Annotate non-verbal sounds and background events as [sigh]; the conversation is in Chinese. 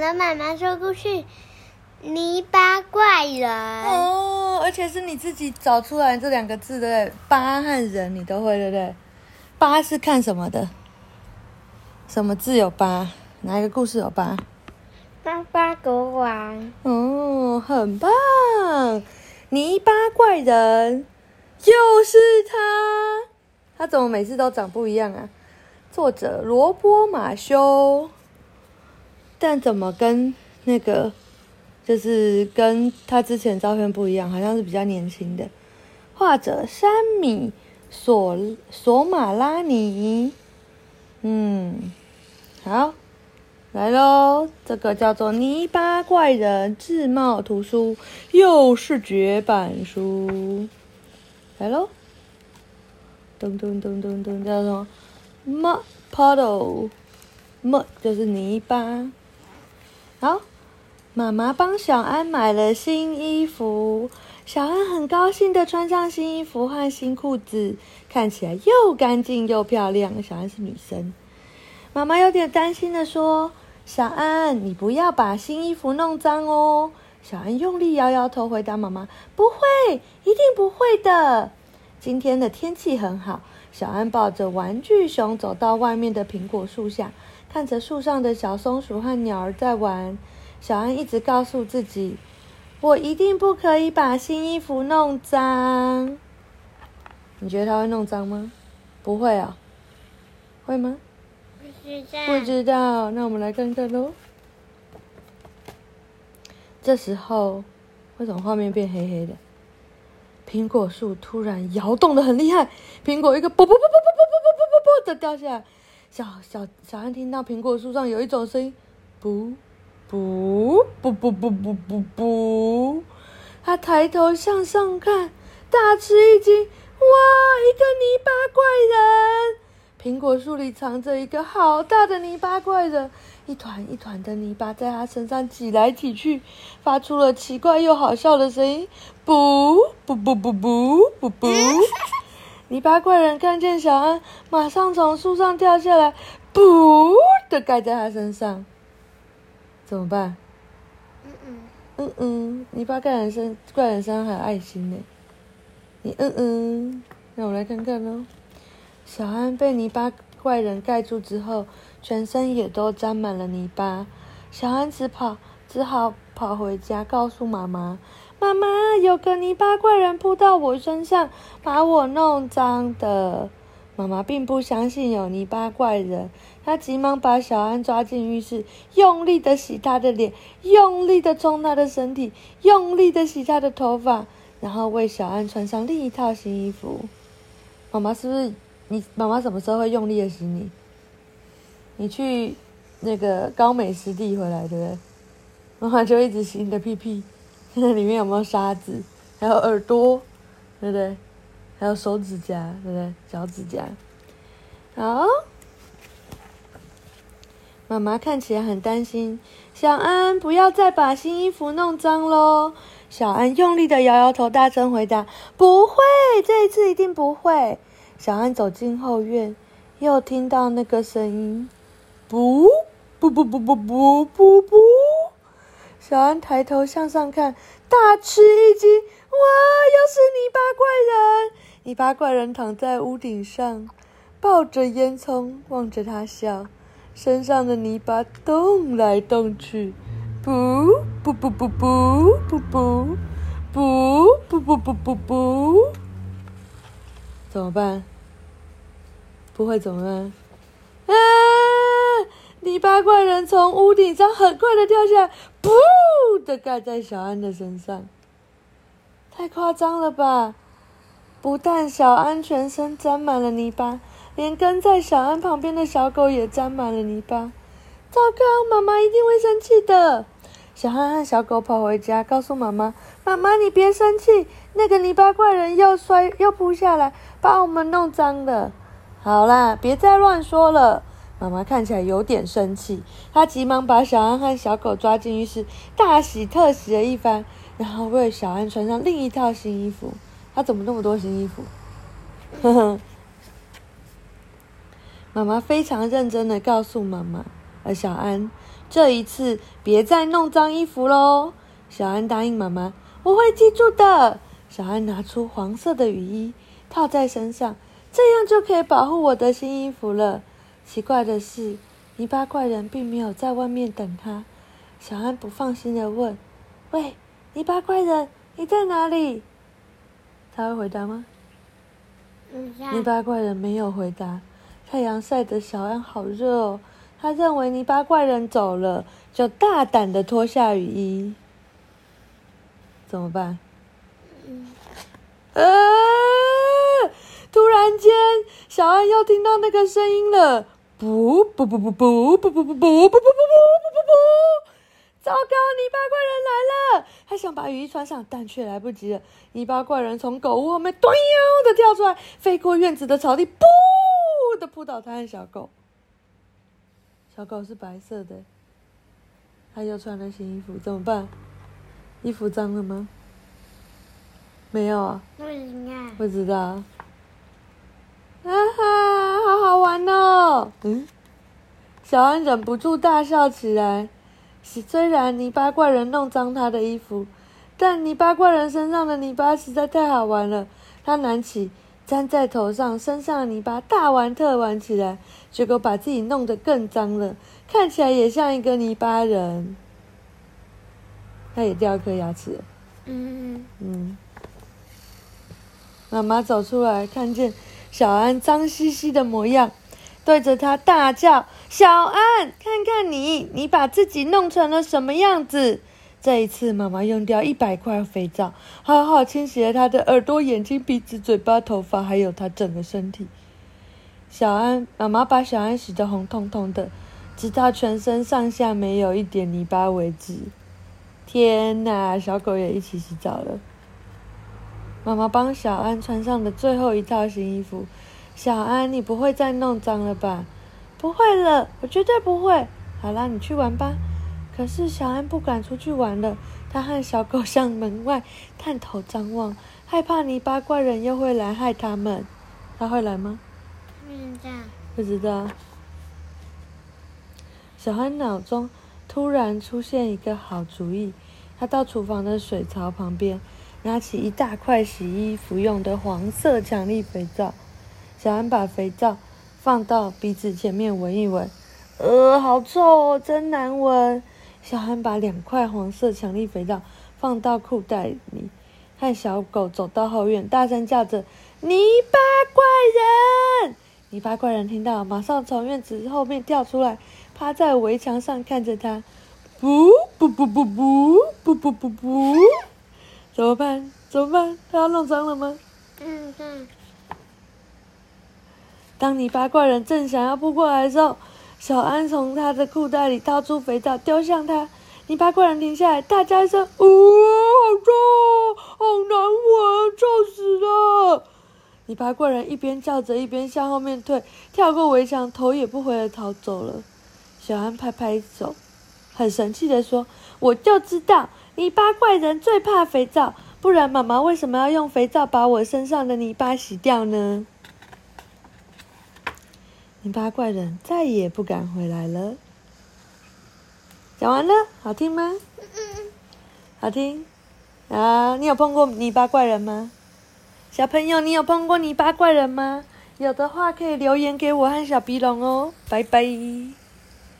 的妈妈说故事：泥巴怪人。哦，而且是你自己找出来这两个字的，巴和人你都会对不对？巴是看什么的？什么字有巴？哪一个故事有巴？巴巴国王。哦，很棒！泥巴怪人就是他，他怎么每次都长不一样啊？作者罗波马修，但怎么跟那个就是跟他之前照片不一样？好像是比较年轻的。画者山米索索马拉尼，嗯，好，来喽，这个叫做泥巴怪人自贸图书，又是绝版书，来喽，噔噔噔噔噔，叫做 mud puddle，mud 就是泥巴，好，妈妈帮小安买了新衣服。小安很高兴的穿上新衣服换新裤子，看起来又干净又漂亮。小安是女生，妈妈有点担心的说：“小安，你不要把新衣服弄脏哦。”小安用力摇摇头，回答妈妈：“不会，一定不会的。”今天的天气很好，小安抱着玩具熊走到外面的苹果树下，看着树上的小松鼠和鸟儿在玩。小安一直告诉自己。我一定不可以把新衣服弄脏。你觉得他会弄脏吗？不会啊，会吗？不知道。不知道，那我们来看看喽。这时候，为什么画面变黑黑的？苹果树突然摇动的很厉害，苹果一个啵啵啵啵啵啵啵啵啵啵啵的掉下来。小小小安听到苹果树上有一种声音，不。不不不不不不不！他抬头向上看，大吃一惊。哇，一个泥巴怪人！苹果树里藏着一个好大的泥巴怪人，一团一团的泥巴在他身上挤来挤去，发出了奇怪又好笑的声音。不不不不不不不！泥巴怪人看见小安，马上从树上跳下来，噗的盖在他身上。怎么办？嗯嗯嗯嗯，你把怪人身怪人身上还有爱心呢。你嗯嗯，让我来看看喽。小安被泥巴怪人盖住之后，全身也都沾满了泥巴。小安只跑，只好跑回家告诉妈妈：“妈妈，有个泥巴怪人扑到我身上，把我弄脏的。”妈妈并不相信有泥巴怪人，她急忙把小安抓进浴室，用力的洗他的脸，用力的冲他的身体，用力的洗他的头发，然后为小安穿上另一套新衣服。妈妈是不是你？妈妈什么时候会用力的洗你？你去那个高美湿地回来，对不对？妈妈就一直洗你的屁屁看看 [laughs] 里面有没有沙子？还有耳朵？对不对？还有手指甲？对不对？脚趾甲？好。妈妈看起来很担心。小安不要再把新衣服弄脏喽小安用力的摇摇头大声回答不会这一次一定不会。小安走进后院又听到那个声音不不不不不不不不小安抬头向上看，大吃一惊：“哇，又是泥巴怪人！”泥巴怪人躺在屋顶上，抱着烟囱望着他笑，身上的泥巴动来动去，不不不不不不不不不不不不不，怎么办？不会怎么办？啊！泥巴怪人从屋顶上很快的跳下来，噗的盖在小安的身上，太夸张了吧！不但小安全身沾满了泥巴，连跟在小安旁边的小狗也沾满了泥巴。糟糕，妈妈一定会生气的。小安和小狗跑回家，告诉妈妈：“妈妈，你别生气，那个泥巴怪人又摔又扑下来，把我们弄脏了。”好啦，别再乱说了。妈妈看起来有点生气，她急忙把小安和小狗抓进浴室，大洗特洗了一番，然后为小安穿上另一套新衣服。他怎么那么多新衣服？呵呵，妈妈非常认真的告诉妈妈，而，小安，这一次别再弄脏衣服喽。小安答应妈妈：“我会记住的。”小安拿出黄色的雨衣套在身上，这样就可以保护我的新衣服了。奇怪的是，泥巴怪人并没有在外面等他。小安不放心的问：“喂，泥巴怪人，你在哪里？”他会回答吗？泥巴怪人没有回答。太阳晒得小安好热哦。他认为泥巴怪人走了，就大胆的脱下雨衣。怎么办？呃，突然间，小安又听到那个声音了。不不不不不不不不不不不不不不不！糟糕，泥巴怪人来了！他想把雨衣穿上，但却来不及了。泥巴怪人从狗屋后面“咚”的跳出来，飞过院子的草地，“噗”的扑倒他和小狗。小狗是白色的，他又穿了新衣服，怎么办？衣服脏了吗？没有啊。不知道。不知道。啊哈，哦！嗯，小安忍不住大笑起来。虽然泥巴怪人弄脏他的衣服，但泥巴怪人身上的泥巴实在太好玩了。他拿起粘在头上、身上的泥巴大玩特玩起来，结果把自己弄得更脏了，看起来也像一个泥巴人。他也掉一颗牙齿。嗯嗯。妈妈走出来，看见小安脏兮兮的模样，对着他大叫：“小安，看看你，你把自己弄成了什么样子？”这一次，妈妈用掉一百块肥皂，好好清洗了他的耳朵、眼睛、鼻子、嘴巴、头发，还有他整个身体。小安，妈妈把小安洗得红彤彤的，直到全身上下没有一点泥巴为止。天哪，小狗也一起洗澡了。妈妈帮小安穿上的最后一套新衣服。小安，你不会再弄脏了吧？不会了，我绝对不会。好啦，你去玩吧。可是小安不敢出去玩了。他和小狗向门外探头张望，害怕泥巴怪人又会来害他们。他会来吗？不知道。不知道。小安脑中突然出现一个好主意。他到厨房的水槽旁边。拿起一大块洗衣服用的黄色强力肥皂，小安把肥皂放到鼻子前面闻一闻，呃，好臭哦，真难闻。小安把两块黄色强力肥皂放到裤袋里，和小狗走到后院，大声叫着：“泥巴怪人！”泥巴怪人听到，马上从院子后面跳出来，趴在围墙上看着他，不不不不不不不不不。怎么办？怎么办？他要弄脏了吗？嗯嗯。当泥巴怪人正想要扑过来的时候，小安从他的裤袋里掏出肥皂丢向他。泥巴怪人停下来，大叫一声：“呜，好臭，好难闻，臭死了！”泥巴怪人一边叫着，一边向后面退，跳过围墙，头也不回的逃走了。小安拍拍手，很神气的说：“我就知道。”泥巴怪人最怕肥皂，不然妈妈为什么要用肥皂把我身上的泥巴洗掉呢？泥巴怪人再也不敢回来了。讲完了，好听吗？好听。啊，你有碰过泥巴怪人吗？小朋友，你有碰过泥巴怪人吗？有的话可以留言给我和小鼻龙哦。拜拜。